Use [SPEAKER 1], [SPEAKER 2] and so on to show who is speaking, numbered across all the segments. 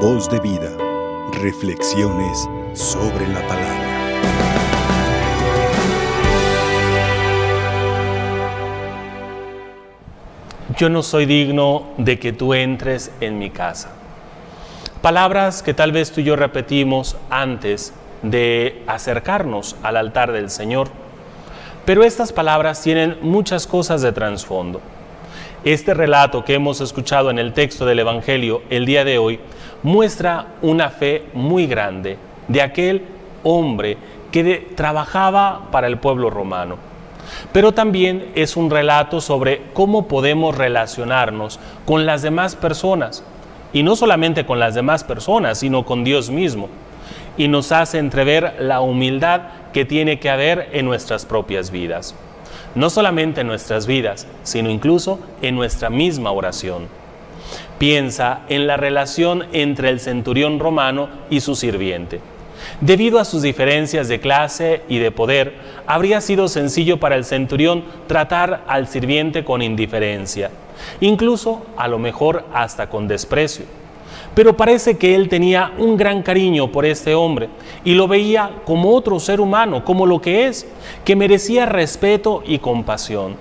[SPEAKER 1] Voz de vida. Reflexiones sobre la palabra.
[SPEAKER 2] Yo no soy digno de que tú entres en mi casa. Palabras que tal vez tú y yo repetimos antes de acercarnos al altar del Señor. Pero estas palabras tienen muchas cosas de trasfondo. Este relato que hemos escuchado en el texto del Evangelio el día de hoy muestra una fe muy grande de aquel hombre que trabajaba para el pueblo romano. Pero también es un relato sobre cómo podemos relacionarnos con las demás personas, y no solamente con las demás personas, sino con Dios mismo, y nos hace entrever la humildad que tiene que haber en nuestras propias vidas no solamente en nuestras vidas, sino incluso en nuestra misma oración. Piensa en la relación entre el centurión romano y su sirviente. Debido a sus diferencias de clase y de poder, habría sido sencillo para el centurión tratar al sirviente con indiferencia, incluso a lo mejor hasta con desprecio pero parece que él tenía un gran cariño por este hombre y lo veía como otro ser humano, como lo que es, que merecía respeto y compasión.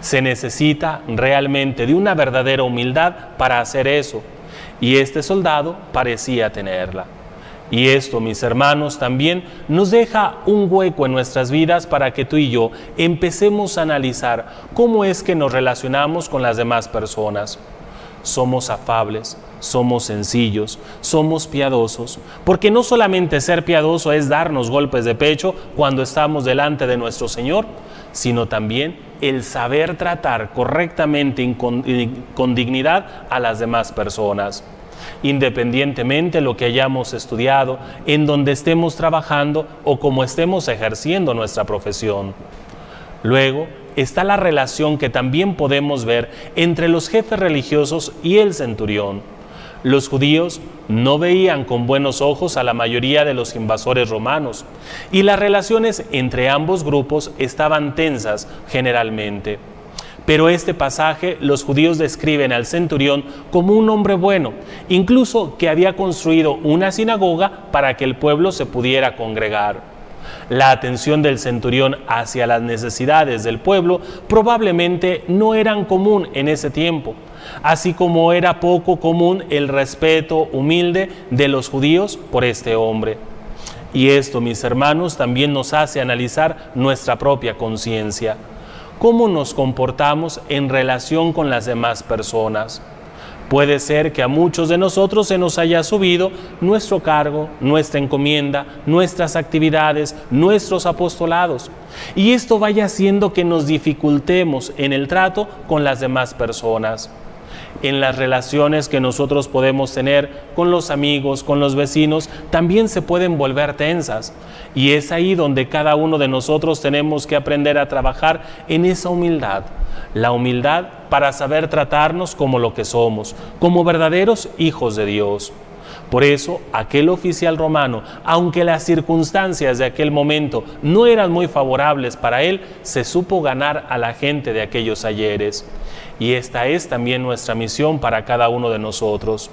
[SPEAKER 2] Se necesita realmente de una verdadera humildad para hacer eso, y este soldado parecía tenerla. Y esto, mis hermanos, también nos deja un hueco en nuestras vidas para que tú y yo empecemos a analizar cómo es que nos relacionamos con las demás personas somos afables, somos sencillos, somos piadosos, porque no solamente ser piadoso es darnos golpes de pecho cuando estamos delante de nuestro Señor, sino también el saber tratar correctamente y con, dignidad a las demás personas independientemente de lo que hayamos estudiado, en donde estemos trabajando o como estemos ejerciendo nuestra profesión. Luego, está la relación que también podemos ver entre los jefes religiosos y el centurión. Los judíos no veían con buenos ojos a la mayoría de los invasores romanos y las relaciones entre ambos grupos estaban tensas generalmente. Pero este pasaje los judíos describen al centurión como un hombre bueno, incluso que había construido una sinagoga para que el pueblo se pudiera congregar. La atención del centurión hacia las necesidades del pueblo probablemente no eran común en ese tiempo, así como era poco común el respeto humilde de los judíos por este hombre. Y esto, mis hermanos, también nos hace analizar nuestra propia conciencia. ¿Cómo nos comportamos en relación con las demás personas? Puede ser que a muchos de nosotros se nos haya subido nuestro cargo, nuestra encomienda, nuestras actividades, nuestros apostolados. Y esto vaya haciendo que nos dificultemos en el trato con las demás personas en las relaciones que nosotros podemos tener con los amigos, con los vecinos, también se pueden volver tensas. Y es ahí donde cada uno de nosotros tenemos que aprender a trabajar en esa humildad. La humildad para saber tratarnos como lo que somos, como verdaderos hijos de Dios. Por eso, aquel oficial romano, aunque las circunstancias de aquel momento no eran muy favorables para él, se supo ganar a la gente de aquellos ayeres. Y esta es también nuestra misión para cada uno de nosotros.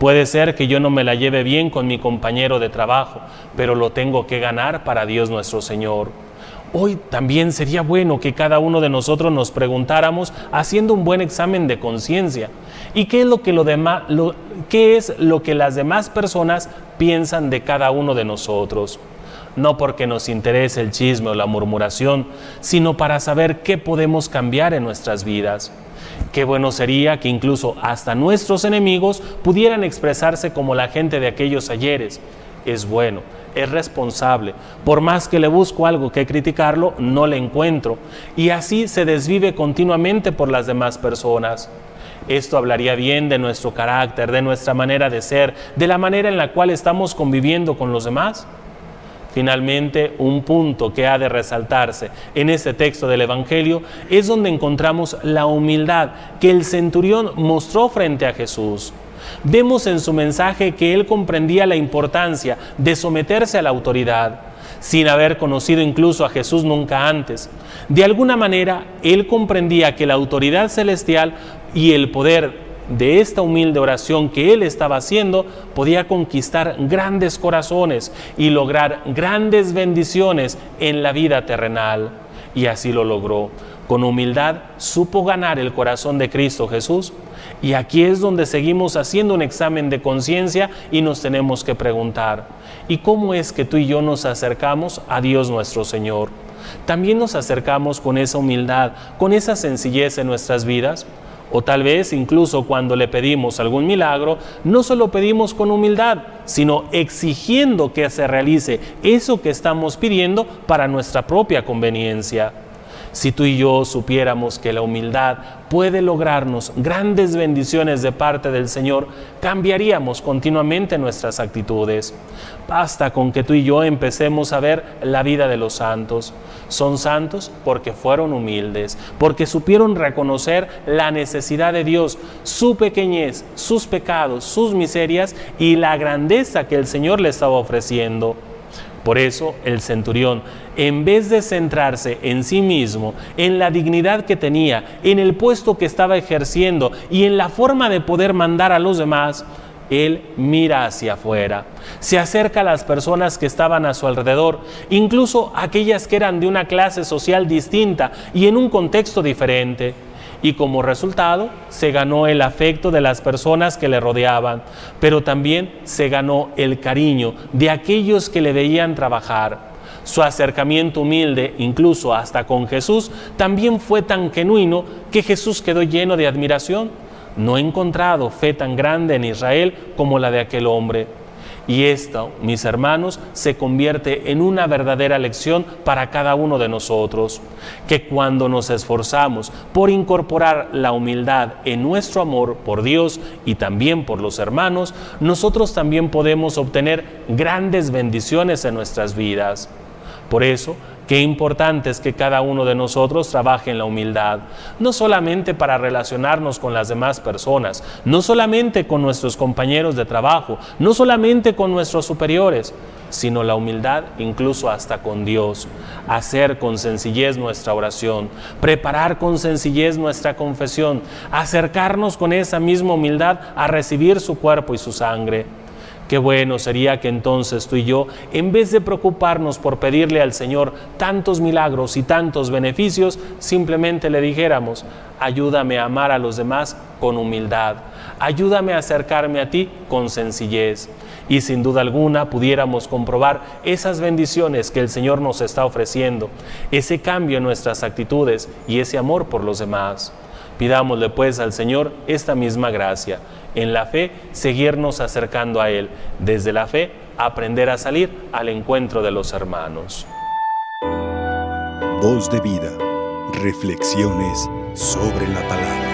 [SPEAKER 2] Puede ser que yo no me la lleve bien con mi compañero de trabajo, pero lo tengo que ganar para Dios nuestro Señor. Hoy también sería bueno que cada uno de nosotros nos preguntáramos haciendo un buen examen de conciencia. ¿Y qué es lo que, lo las demás personas piensan de cada uno de nosotros? No porque nos interese el chisme o la murmuración, sino para saber qué podemos cambiar en nuestras vidas. Qué bueno sería que incluso hasta nuestros enemigos pudieran expresarse como la gente de aquellos ayeres. Es bueno es responsable. Por más que le busco algo que criticarlo, no le encuentro. Y así se desvive continuamente por las demás personas. Esto hablaría bien de nuestro carácter, de nuestra manera de ser, de la manera en la cual estamos conviviendo con los demás. Finalmente, un punto que ha de resaltarse en este texto del Evangelio es donde encontramos la humildad que el centurión mostró frente a Jesús. Vemos en su mensaje que él comprendía la importancia de someterse a la autoridad, sin haber conocido incluso a Jesús nunca antes. De alguna manera, él comprendía que la autoridad celestial y el poder de esta humilde oración que él estaba haciendo, podía conquistar grandes corazones y lograr grandes bendiciones en la vida terrenal. Y así lo logró. Con humildad supo ganar el corazón de Cristo Jesús. Y aquí es donde seguimos haciendo un examen de conciencia y nos tenemos que preguntar, ¿y cómo es que tú y yo nos acercamos a Dios nuestro Señor? ¿También nos acercamos con esa humildad, con esa sencillez en nuestras vidas? O tal vez incluso cuando le pedimos algún milagro, no solo pedimos con humildad, sino exigiendo que se realice eso que estamos pidiendo para nuestra propia conveniencia. Si tú y yo supiéramos que la humildad puede lograrnos grandes bendiciones de parte del Señor, cambiaríamos continuamente nuestras actitudes. Basta con que tú y yo empecemos a ver la vida de los santos. Son santos porque fueron humildes, porque supieron reconocer la necesidad de Dios, su pequeñez, sus pecados, sus miserias y la grandeza que el Señor le estaba ofreciendo. Por eso el centurión, en vez de centrarse en sí mismo, en la dignidad que tenía, en el puesto que estaba ejerciendo y en la forma de poder mandar a los demás, él mira hacia afuera, se acerca a las personas que estaban a su alrededor, incluso aquellas que eran de una clase social distinta y en un contexto diferente y como resultado se ganó el afecto de las personas que le rodeaban, pero también se ganó el cariño de aquellos que le veían trabajar. Su acercamiento humilde, incluso hasta con Jesús, también fue tan genuino que Jesús quedó lleno de admiración. No he encontrado fe tan grande en Israel como la de aquel hombre. Y esto, mis hermanos, se convierte en una verdadera lección para cada uno de nosotros, que cuando nos esforzamos por incorporar la humildad en nuestro amor por Dios y también por los hermanos, nosotros también podemos obtener grandes bendiciones en nuestras vidas. Por eso, Qué importante es que cada uno de nosotros trabaje en la humildad, no solamente para relacionarnos con las demás personas, no solamente con nuestros compañeros de trabajo, no solamente con nuestros superiores, sino la humildad incluso hasta con Dios, hacer con sencillez nuestra oración, preparar con sencillez nuestra confesión, acercarnos con esa misma humildad a recibir su cuerpo y su sangre. Qué bueno sería que entonces tú y yo, en vez de preocuparnos por pedirle al Señor tantos milagros y tantos beneficios, simplemente le dijéramos, ayúdame a amar a los demás con humildad, ayúdame a acercarme a ti con sencillez. Y sin duda alguna pudiéramos comprobar esas bendiciones que el Señor nos está ofreciendo, ese cambio en nuestras actitudes y ese amor por los demás. Pidámosle pues al Señor esta misma gracia. En la fe, seguirnos acercando a Él. Desde la fe, aprender a salir al encuentro de los hermanos.
[SPEAKER 1] Voz de vida. Reflexiones sobre la palabra.